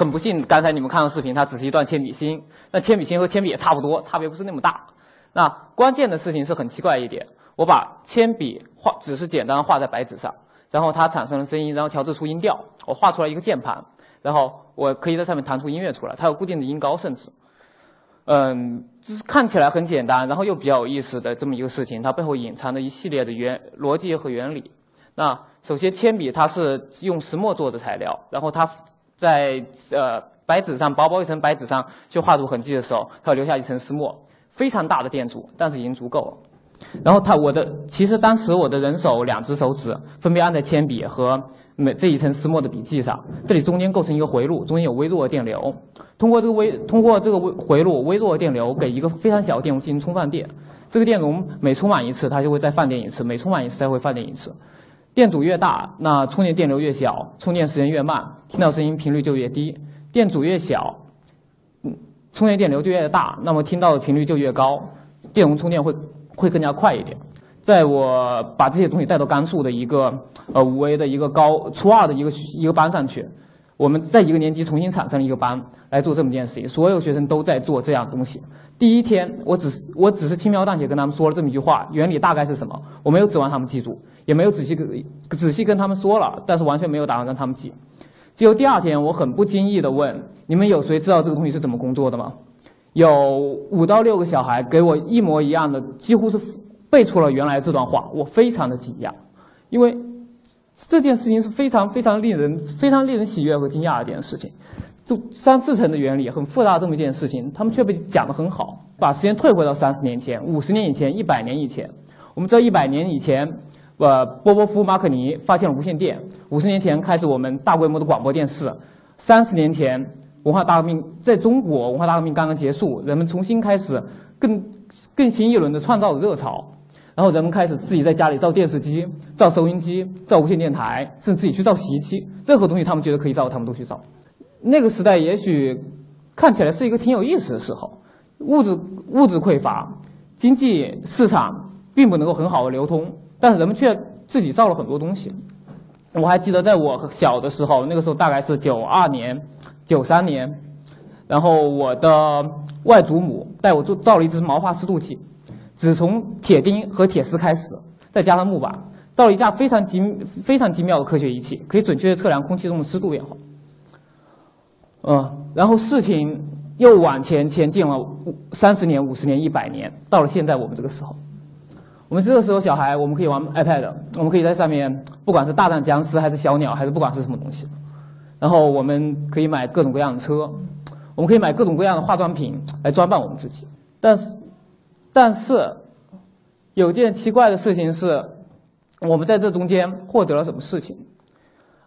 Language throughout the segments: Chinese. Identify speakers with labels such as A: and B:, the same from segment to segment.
A: 很不幸，刚才你们看到视频，它只是一段铅笔芯。那铅笔芯和铅笔也差不多，差别不是那么大。那关键的事情是很奇怪一点，我把铅笔画，只是简单画在白纸上，然后它产生了声音，然后调制出音调。我画出来一个键盘，然后我可以在上面弹出音乐出来，它有固定的音高，甚至，嗯，就是看起来很简单，然后又比较有意思的这么一个事情，它背后隐藏着一系列的原逻辑和原理。那首先，铅笔它是用石墨做的材料，然后它。在呃白纸上薄薄一层白纸上去画出痕迹的时候，它会留下一层石墨，非常大的电阻，但是已经足够了。然后它我的其实当时我的人手两只手指分别按在铅笔和每这一层石墨的笔记上，这里中间构成一个回路，中间有微弱的电流，通过这个微通过这个微回路微弱的电流给一个非常小的电容进行充放电，这个电容每充满一次，它就会再放电一次，每充满一次它会放电一次。电阻越大，那充电电流越小，充电时间越慢，听到声音频率就越低。电阻越小，嗯，充电电流就越大，那么听到的频率就越高，电容充电会会更加快一点。在我把这些东西带到甘肃的一个呃五 A 的一个高初二的一个一个班上去，我们在一个年级重新产生了一个班来做这么件事情，所有学生都在做这样东西。第一天，我只是我只是轻描淡写跟他们说了这么一句话，原理大概是什么？我没有指望他们记住，也没有仔细跟仔细跟他们说了，但是完全没有打算让他们记。结果第二天，我很不经意的问：“你们有谁知道这个东西是怎么工作的吗？”有五到六个小孩给我一模一样的，几乎是背出了原来这段话，我非常的惊讶，因为这件事情是非常非常令人非常令人喜悦和惊讶的一件事情。就三四层的原理很复杂这么一件事情，他们却被讲得很好。把时间退回到三十年前、五十年以前、一百年以前，我们知道一百年以前，呃，波波夫、马可尼发现了无线电；五十年前开始我们大规模的广播电视；三十年前文化大革命在中国文化大革命刚刚结束，人们重新开始更更新一轮的创造的热潮，然后人们开始自己在家里造电视机、造收音机、造无线电台，甚至自己去造洗衣机，任何东西他们觉得可以造，他们都去造。那个时代也许看起来是一个挺有意思的时候，物质物质匮乏，经济市场并不能够很好的流通，但是人们却自己造了很多东西。我还记得在我小的时候，那个时候大概是九二年、九三年，然后我的外祖母带我做造了一只毛发湿度计，只从铁钉和铁丝开始，再加上木板，造了一架非常精非常精妙的科学仪器，可以准确的测量空气中的湿度变化。嗯，然后事情又往前前进了三十年、五十年、一百年，到了现在我们这个时候，我们这个时候小孩，我们可以玩 iPad，我们可以在上面，不管是大战僵尸，还是小鸟，还是不管是什么东西，然后我们可以买各种各样的车，我们可以买各种各样的化妆品来装扮我们自己。但是，但是有件奇怪的事情是，我们在这中间获得了什么事情？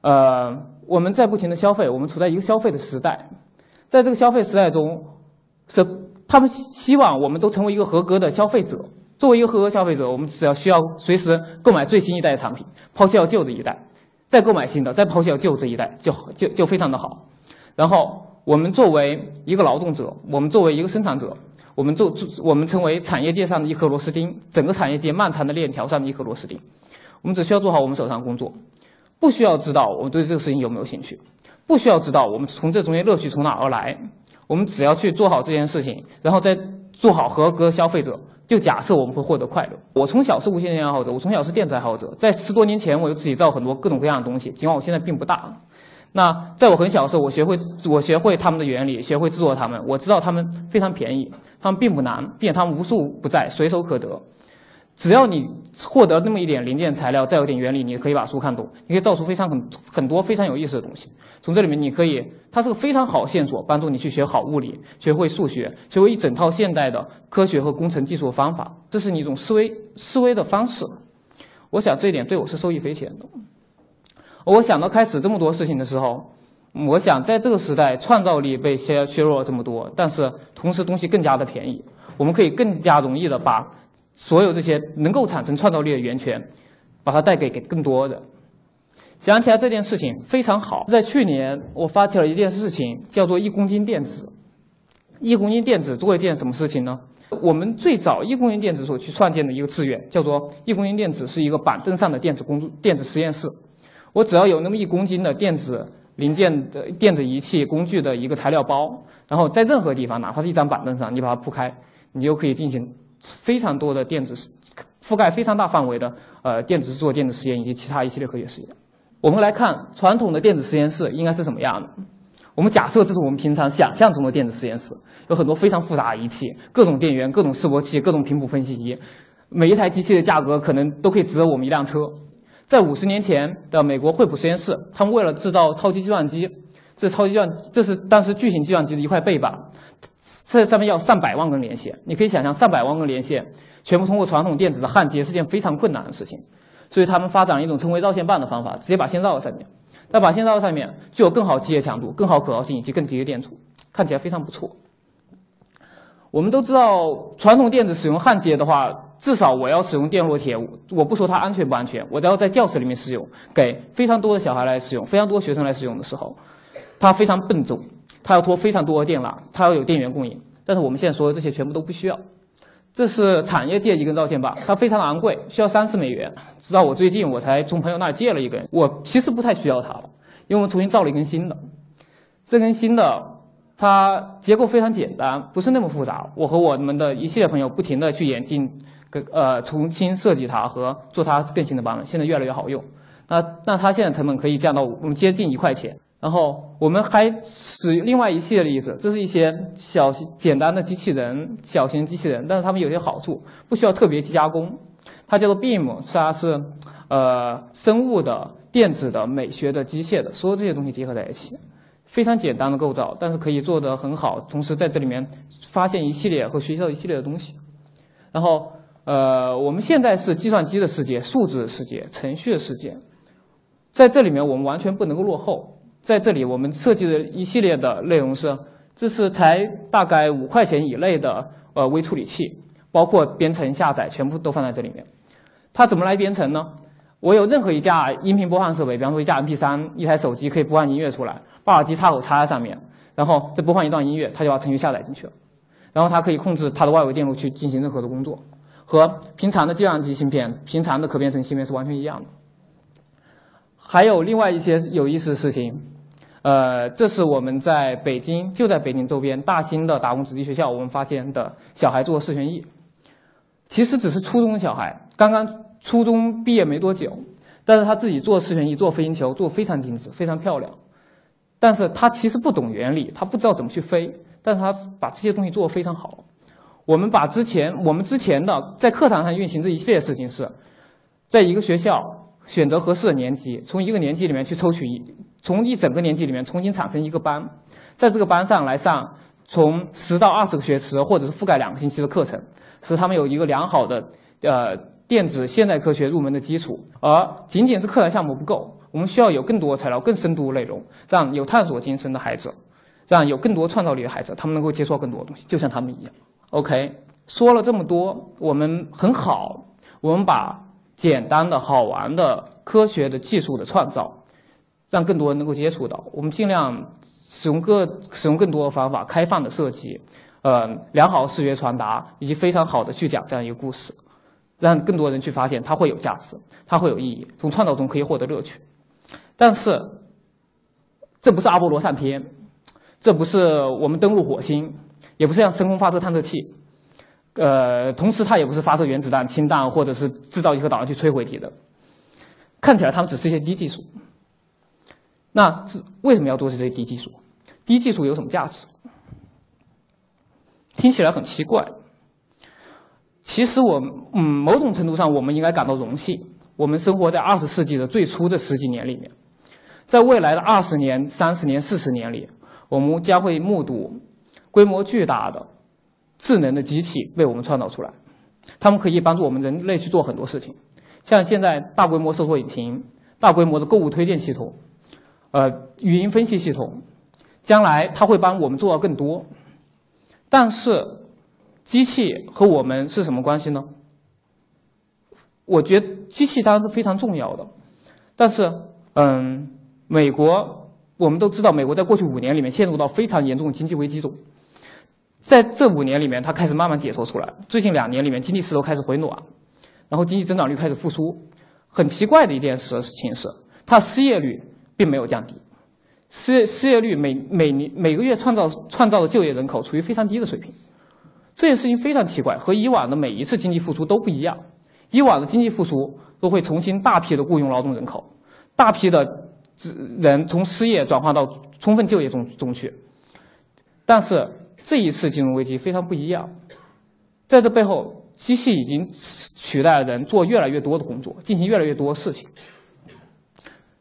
A: 呃，我们在不停的消费，我们处在一个消费的时代，在这个消费时代中，是他们希望我们都成为一个合格的消费者。作为一个合格消费者，我们只要需要随时购买最新一代的产品，抛弃掉旧的一代，再购买新的，再抛弃掉旧这一代，就就就非常的好。然后，我们作为一个劳动者，我们作为一个生产者，我们做做我们成为产业界上的一颗螺丝钉，整个产业界漫长的链条上的一颗螺丝钉。我们只需要做好我们手上的工作。不需要知道我们对这个事情有没有兴趣，不需要知道我们从这中间乐趣从哪而来，我们只要去做好这件事情，然后再做好合格消费者，就假设我们会获得快乐。我从小是无线电爱好者，我从小是电子爱好者，在十多年前我就自己造很多各种各样的东西，尽管我现在并不大。那在我很小的时候，我学会我学会他们的原理，学会制作它们，我知道它们非常便宜，它们并不难，并且它们无处不在，随手可得。只要你获得那么一点零件材料，再有点原理，你可以把书看懂，你可以造出非常很很多非常有意思的东西。从这里面，你可以，它是个非常好的线索，帮助你去学好物理，学会数学，学会一整套现代的科学和工程技术的方法。这是你一种思维思维的方式。我想这一点对我是受益匪浅的。我想到开始这么多事情的时候，我想在这个时代，创造力被削削弱了这么多，但是同时东西更加的便宜，我们可以更加容易的把。所有这些能够产生创造力的源泉，把它带给给更多的。想起来这件事情非常好，在去年我发起了一件事情，叫做一公斤电子。一公斤电子做一件什么事情呢？我们最早一公斤电子所去创建的一个志愿，叫做一公斤电子是一个板凳上的电子工作电子实验室。我只要有那么一公斤的电子。零件的电子仪器工具的一个材料包，然后在任何地方，哪怕是一张板凳上，你把它铺开，你就可以进行非常多的电子覆盖非常大范围的呃电子制作、电子实验以及其他一系列科学实验。我们来看传统的电子实验室应该是什么样的。我们假设这是我们平常想象中的电子实验室，有很多非常复杂的仪器，各种电源、各种示波器、各种频谱分析仪，每一台机器的价格可能都可以值得我们一辆车。在五十年前的美国惠普实验室，他们为了制造超级计算机，这超级计算这是当时巨型计算机的一块背板，这上面要上百万根连线。你可以想象，上百万根连线全部通过传统电子的焊接是件非常困难的事情，所以他们发展了一种称为绕线棒的方法，直接把线绕在上面。那把线绕在上面，具有更好机械强度、更好可靠性以及更低的电阻，看起来非常不错。我们都知道，传统电子使用焊接的话，至少我要使用电烙铁。我不说它安全不安全，我都要在教室里面使用，给非常多的小孩来使用，非常多学生来使用的时候，它非常笨重，它要拖非常多的电缆，它要有电源供应。但是我们现在说的这些全部都不需要。这是产业界一根绕线棒，它非常昂贵，需要三十美元。直到我最近我才从朋友那儿借了一根，我其实不太需要它了，因为我们重新造了一根新的。这根新的，它结构非常简单，不是那么复杂。我和我们的一系列朋友不停的去演进，呃，重新设计它和做它更新的版本，现在越来越好用。那那它现在成本可以降到我们接近一块钱。然后我们还使另外一系列的例子，这是一些小型简单的机器人，小型机器人，但是它们有些好处，不需要特别加工。它叫做 BEAM，它是呃生物的、电子的、美学的、机械的，所有这些东西结合在一起，非常简单的构造，但是可以做得很好，同时在这里面发现一系列和学习到一系列的东西。然后呃，我们现在是计算机的世界、数字的世界、程序的世界，在这里面我们完全不能够落后。在这里，我们设计的一系列的内容是：这是才大概五块钱以内的呃微处理器，包括编程、下载，全部都放在这里面。它怎么来编程呢？我有任何一架音频播放设备，比方说一架 MP3，一台手机可以播放音乐出来，把耳机插口插在上面，然后再播放一段音乐，它就把程序下载进去了。然后它可以控制它的外围电路去进行任何的工作，和平常的计算机芯片、平常的可编程芯片是完全一样的。还有另外一些有意思的事情。呃，这是我们在北京，就在北京周边大兴的打工子弟学校，我们发现的小孩做视旋翼，其实只是初中的小孩，刚刚初中毕业没多久，但是他自己做视旋翼、做飞行球，做非常精致、非常漂亮。但是他其实不懂原理，他不知道怎么去飞，但是他把这些东西做得非常好。我们把之前我们之前的在课堂上运行这一系列事情是，在一个学校。选择合适的年级，从一个年级里面去抽取，从一整个年级里面重新产生一个班，在这个班上来上从十到二十个学时或者是覆盖两个星期的课程，使他们有一个良好的呃电子现代科学入门的基础。而仅仅是课堂项目不够，我们需要有更多材料、更深度的内容，让有探索精神的孩子，让有更多创造力的孩子，他们能够接触到更多的东西，就像他们一样。OK，说了这么多，我们很好，我们把。简单的好玩的科学的技术的创造，让更多人能够接触到。我们尽量使用各使用更多的方法，开放的设计，呃，良好的视觉传达，以及非常好的去讲这样一个故事，让更多人去发现它会有价值，它会有意义，从创造中可以获得乐趣。但是，这不是阿波罗上天，这不是我们登陆火星，也不是像深空发射探测器。呃，同时它也不是发射原子弹、氢弹，或者是制造一颗导弹去摧毁敌的。看起来他们只是一些低技术。那这为什么要做这些低技术？低技术有什么价值？听起来很奇怪。其实我，嗯，某种程度上我们应该感到荣幸。我们生活在二十世纪的最初的十几年里面，在未来的二十年、三十年、四十年里，我们将会目睹规模巨大的。智能的机器为我们创造出来，它们可以帮助我们人类去做很多事情，像现在大规模搜索引擎、大规模的购物推荐系统、呃语音分析系统，将来它会帮我们做到更多。但是，机器和我们是什么关系呢？我觉得机器当然是非常重要的，但是，嗯，美国我们都知道，美国在过去五年里面陷入到非常严重的经济危机中。在这五年里面，它开始慢慢解脱出来。最近两年里面，经济势头开始回暖，然后经济增长率开始复苏。很奇怪的一件事情是，它失业率并没有降低，失业失业率每每年每个月创造创造的就业人口处于非常低的水平。这件事情非常奇怪，和以往的每一次经济复苏都不一样。以往的经济复苏都会重新大批的雇佣劳动人口，大批的人从失业转化到充分就业中中去。但是这一次金融危机非常不一样，在这背后，机器已经取代了人做越来越多的工作，进行越来越多的事情。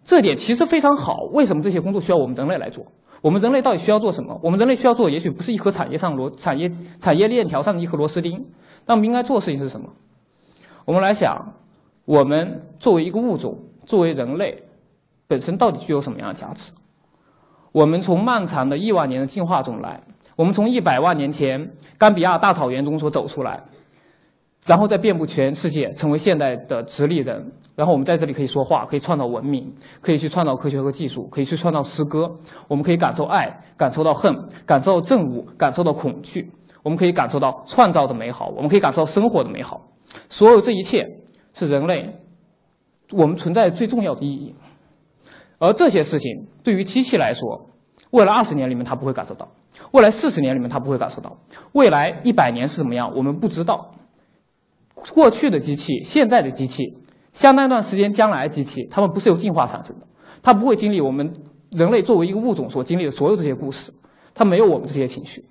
A: 这点其实非常好。为什么这些工作需要我们人类来做？我们人类到底需要做什么？我们人类需要做，也许不是一颗产业上螺产业产业链条上的一颗螺丝钉。那我们应该做的事情是什么？我们来想，我们作为一个物种，作为人类，本身到底具有什么样的价值？我们从漫长的亿万年的进化中来，我们从一百万年前冈比亚大草原中所走出来。然后再遍布全世界，成为现代的直立人。然后我们在这里可以说话，可以创造文明，可以去创造科学和技术，可以去创造诗歌。我们可以感受爱，感受到恨，感受到憎恶，感受到恐惧。我们可以感受到创造的美好，我们可以感受到生活的美好。所有这一切是人类我们存在最重要的意义。而这些事情对于机器来说，未来二十年里面它不会感受到，未来四十年里面它不会感受到，未来一百年是怎么样，我们不知道。过去的机器，现在的机器，相当一段时间将来的机器，它们不是由进化产生的，它不会经历我们人类作为一个物种所经历的所有这些故事，它没有我们这些情绪，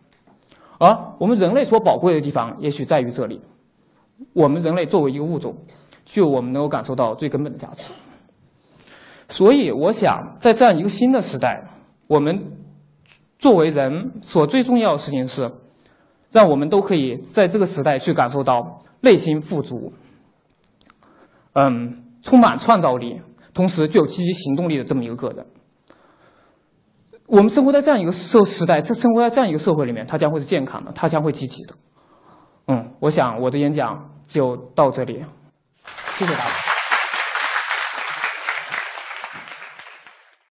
A: 而我们人类所宝贵的地方，也许在于这里，我们人类作为一个物种，具有我们能够感受到最根本的价值。所以，我想在这样一个新的时代，我们作为人所最重要的事情是，让我们都可以在这个时代去感受到。内心富足，嗯，充满创造力，同时具有积极行动力的这么一个个人。我们生活在这样一个社时代，这生活在这样一个社会里面，他将会是健康的，他将会积极的。嗯，我想我的演讲就到这里，谢谢大家。